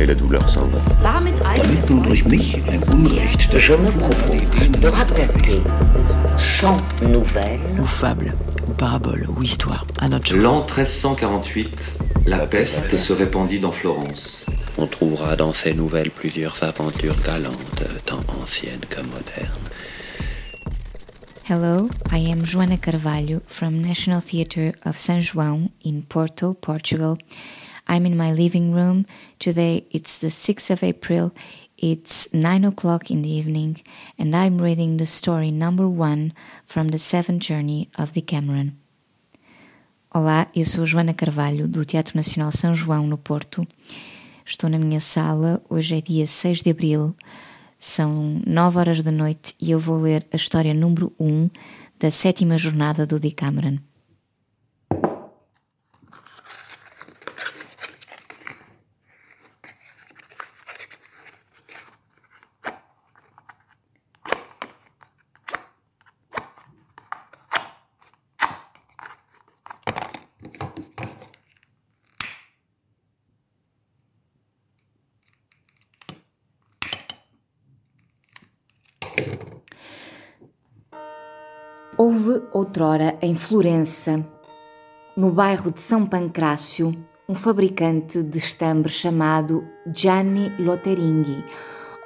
et la douleur s'en va. Damit nun durch mich ein Unrecht Je me propose de raconter sans nouvelles ou fable, ou parabole, ou histoire, à notre. L'an 1348, la peste se répandit dans Florence. On trouvera dans ces nouvelles plusieurs aventures galantes, tant anciennes que modernes. Hello, I am Joana Carvalho from National Theatre of São João in Porto, Portugal. I'm in my living room. Today it's the 6th of April. It's 9 o'clock in the evening, and I'm reading the story number one from the Seventh Journey of Decameron. Olá, eu sou Joana Carvalho, do Teatro Nacional São João, no Porto. Estou na minha sala, hoje é dia 6 de abril, são 9 horas da noite e eu vou ler a história número 1 da sétima jornada do Decameron. Houve outrora em Florença, no bairro de São Pancrácio, um fabricante de estambre chamado Gianni Lotteringhi,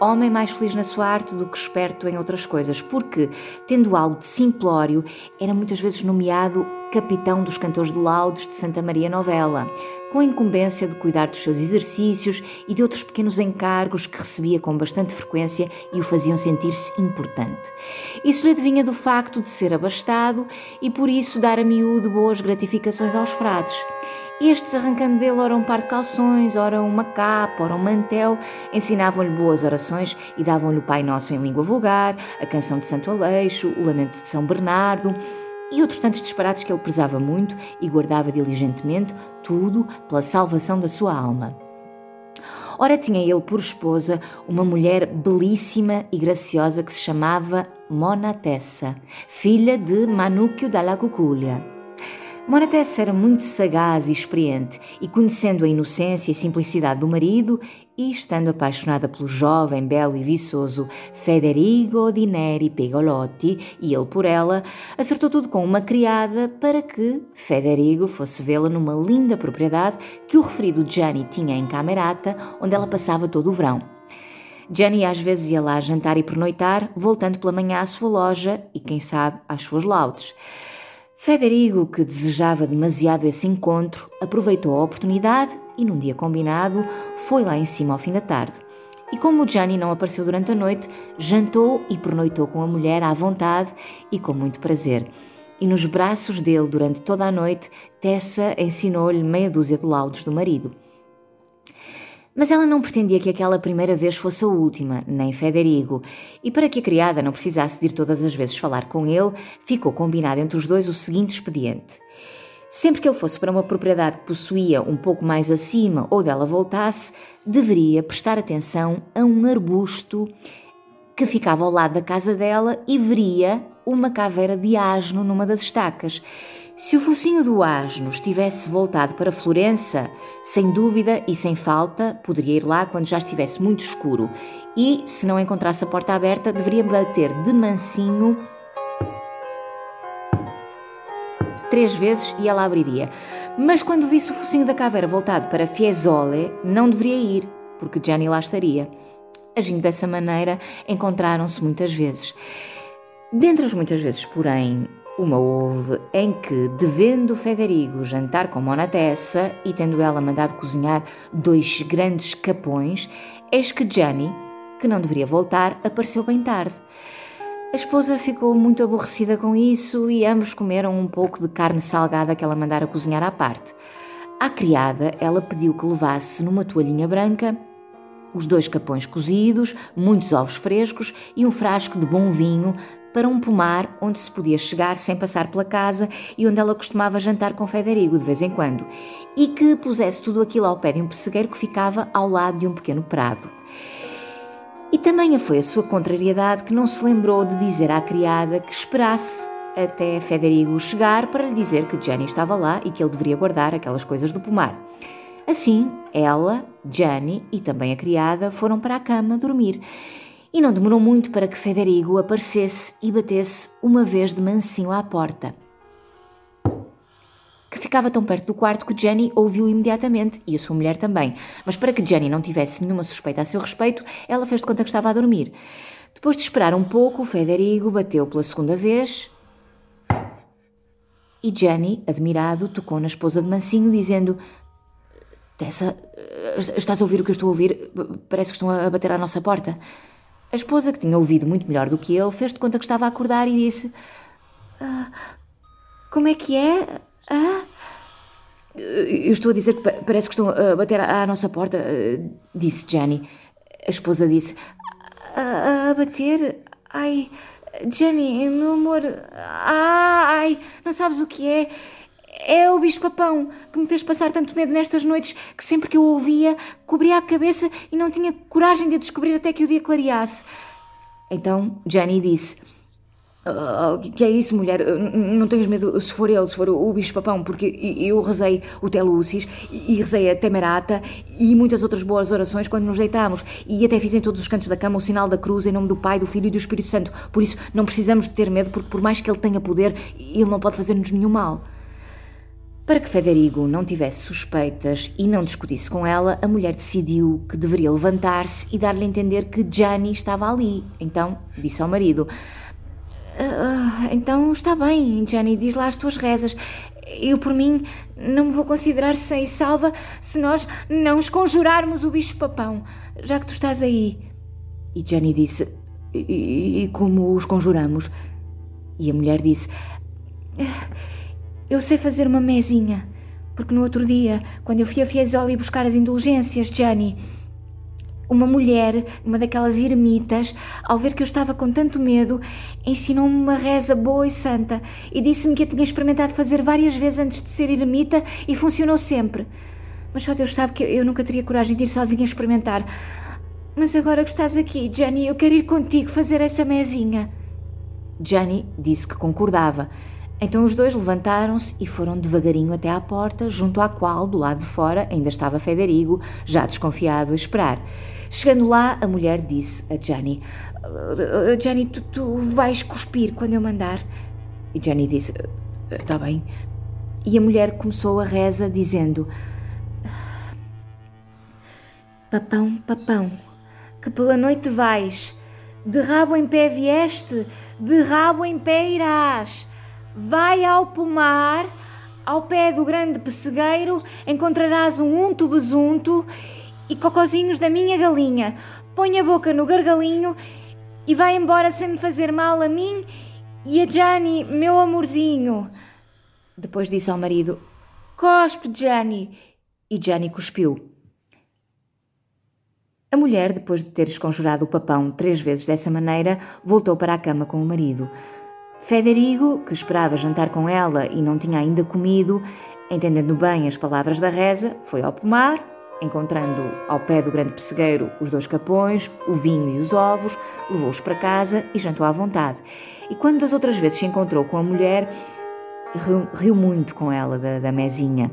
homem mais feliz na sua arte do que esperto em outras coisas, porque, tendo algo de simplório, era muitas vezes nomeado capitão dos cantores de laudes de Santa Maria Novella, com a incumbência de cuidar dos seus exercícios e de outros pequenos encargos que recebia com bastante frequência e o faziam sentir-se importante. Isso lhe adivinha do facto de ser abastado e por isso dar a miúdo boas gratificações aos frades. Estes, arrancando dele ora um par de calções, ora uma capa, ora um mantel, ensinavam-lhe boas orações e davam-lhe o Pai Nosso em língua vulgar, a canção de Santo Aleixo, o Lamento de São Bernardo e outros tantos disparates que ele prezava muito e guardava diligentemente, tudo pela salvação da sua alma. Ora, tinha ele por esposa uma mulher belíssima e graciosa que se chamava Mona Tessa, filha de Manúquio da Cuculia. Mona Tessa era muito sagaz e experiente, e conhecendo a inocência e simplicidade do marido, e estando apaixonada pelo jovem, belo e viçoso Federigo di Neri Pegolotti, e ele por ela, acertou tudo com uma criada para que Federigo fosse vê-la numa linda propriedade que o referido Gianni tinha em Camerata, onde ela passava todo o verão. Gianni às vezes ia lá jantar e pernoitar, voltando pela manhã à sua loja e, quem sabe, às suas laudes. Federigo, que desejava demasiado esse encontro, aproveitou a oportunidade e, num dia combinado, foi lá em cima ao fim da tarde. E como o Gianni não apareceu durante a noite, jantou e pernoitou com a mulher à vontade e com muito prazer. E nos braços dele, durante toda a noite, Tessa ensinou-lhe meia dúzia de laudos do marido. Mas ela não pretendia que aquela primeira vez fosse a última, nem Federigo, e para que a criada não precisasse de ir todas as vezes falar com ele, ficou combinado entre os dois o seguinte expediente. Sempre que ele fosse para uma propriedade que possuía um pouco mais acima ou dela voltasse, deveria prestar atenção a um arbusto que ficava ao lado da casa dela e veria uma caveira de asno numa das estacas. Se o focinho do asno estivesse voltado para Florença, sem dúvida e sem falta, poderia ir lá quando já estivesse muito escuro. E, se não encontrasse a porta aberta, deveria bater de mansinho três vezes e ela abriria. Mas quando visse o focinho da caveira voltado para Fiesole, não deveria ir, porque Gianni lá estaria. Agindo dessa maneira, encontraram-se muitas vezes. Dentre as muitas vezes, porém, uma houve em que, devendo Federigo jantar com Mona Tessa e tendo ela mandado cozinhar dois grandes capões, eis que Gianni, que não deveria voltar, apareceu bem tarde. A esposa ficou muito aborrecida com isso e ambos comeram um pouco de carne salgada que ela mandara cozinhar à parte. À criada, ela pediu que levasse numa toalhinha branca os dois capões cozidos, muitos ovos frescos e um frasco de bom vinho para um pomar onde se podia chegar sem passar pela casa e onde ela costumava jantar com Federigo de vez em quando, e que pusesse tudo aquilo ao pé de um pessegueiro que ficava ao lado de um pequeno prado. E também foi a sua contrariedade que não se lembrou de dizer à criada que esperasse até Federigo chegar para lhe dizer que Jenny estava lá e que ele deveria guardar aquelas coisas do pomar. Assim, ela, Jenny e também a criada foram para a cama dormir. E não demorou muito para que Federigo aparecesse e batesse uma vez de mansinho à porta. Que ficava tão perto do quarto que Jenny ouviu imediatamente e a sua mulher também. Mas para que Jenny não tivesse nenhuma suspeita a seu respeito, ela fez de conta que estava a dormir. Depois de esperar um pouco, Federigo bateu pela segunda vez e Jenny, admirado, tocou na esposa de Mansinho, dizendo: Tessa, estás a ouvir o que eu estou a ouvir? Parece que estão a bater à nossa porta. A esposa, que tinha ouvido muito melhor do que ele, fez de conta que estava a acordar e disse: ah, Como é que é? Ah? Eu estou a dizer que parece que estão a bater à nossa porta, disse Jenny. A esposa disse: A, a bater? Ai. Jenny, meu amor. Ai, não sabes o que é? É o bicho-papão que me fez passar tanto medo nestas noites que sempre que eu o ouvia cobria a cabeça e não tinha coragem de a descobrir até que o dia clareasse. Então Jenny disse: Uh, que é isso, mulher? Não tenhas medo se for ele, se for o bicho-papão, porque eu rezei o Telúcis e rezei a Temerata e muitas outras boas orações quando nos deitámos e até fiz em todos os cantos da cama o sinal da cruz em nome do Pai, do Filho e do Espírito Santo. Por isso não precisamos de ter medo, porque por mais que ele tenha poder, ele não pode fazer-nos nenhum mal. Para que Federigo não tivesse suspeitas e não discutisse com ela, a mulher decidiu que deveria levantar-se e dar-lhe a entender que Gianni estava ali. Então disse ao marido. Uh, então está bem, Jenny, diz lá as tuas rezas. Eu, por mim, não me vou considerar sem salva se nós não esconjurarmos o bicho-papão, já que tu estás aí. E Jenny disse: E, e como os conjuramos? E a mulher disse: Eu sei fazer uma mesinha, porque no outro dia, quando eu fui a Fiesole buscar as indulgências, Jenny uma mulher, uma daquelas ermitas, ao ver que eu estava com tanto medo, ensinou-me uma reza boa e santa e disse-me que a tinha experimentado fazer várias vezes antes de ser ermita e funcionou sempre. Mas só Deus sabe que eu nunca teria coragem de ir sozinha experimentar. Mas agora que estás aqui, Jenny, eu quero ir contigo fazer essa mesinha. Jenny disse que concordava. Então os dois levantaram-se e foram devagarinho até à porta, junto à qual, do lado de fora, ainda estava Federigo, já desconfiado, a esperar. Chegando lá, a mulher disse a Jenny: uh, Jenny, tu, tu vais cuspir quando eu mandar. E Jenny disse: Está bem. E a mulher começou a reza, dizendo: Papão, papão, que pela noite vais, de rabo em pé vieste, de rabo em pé irás. Vai ao pomar, ao pé do grande pessegueiro, encontrarás um unto besunto e cocozinhos da minha galinha. Põe a boca no gargalinho e vai embora sem me fazer mal a mim e a Jani, meu amorzinho. Depois disse ao marido: Cospe, Jani. E Jani cuspiu. A mulher, depois de ter esconjurado o papão três vezes dessa maneira, voltou para a cama com o marido. Federigo, que esperava jantar com ela e não tinha ainda comido, entendendo bem as palavras da reza, foi ao pomar, encontrando ao pé do grande pessegueiro os dois capões, o vinho e os ovos, levou-os para casa e jantou à vontade. E quando das outras vezes se encontrou com a mulher, riu, riu muito com ela da, da mesinha.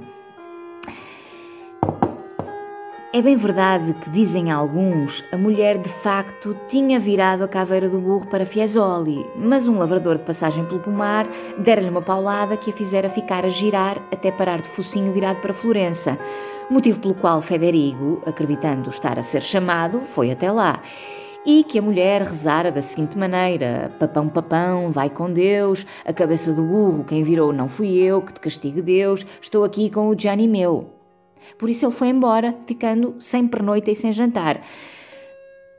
É bem verdade que, dizem alguns, a mulher de facto tinha virado a caveira do burro para Fiesole, mas um lavrador de passagem pelo pomar dera-lhe uma paulada que a fizera ficar a girar até parar de focinho virado para Florença, motivo pelo qual Federigo, acreditando estar a ser chamado, foi até lá. E que a mulher rezara da seguinte maneira: Papão, papão, vai com Deus, a cabeça do burro, quem virou não fui eu, que te castigue Deus, estou aqui com o Gianni meu. Por isso ele foi embora, ficando sem pernoita e sem jantar.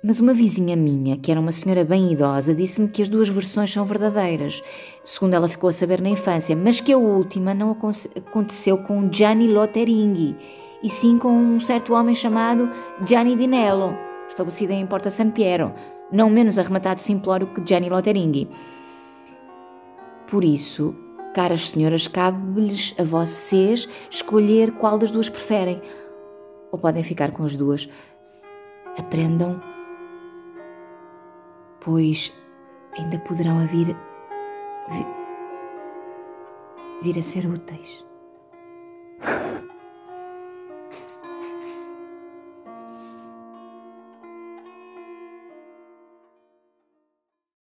Mas uma vizinha minha, que era uma senhora bem idosa, disse-me que as duas versões são verdadeiras, segundo ela ficou a saber na infância, mas que a última não aconteceu com Gianni Lotteringhi, e sim com um certo homem chamado Gianni Dinello, estabelecida em Porta San Piero, não menos arrematado simplório que Gianni Loteringhi. Por isso, caras senhoras, cabe-lhes a vocês escolher qual das duas preferem. Ou podem ficar com as duas. Aprendam, pois ainda poderão vir, vir, vir a ser úteis.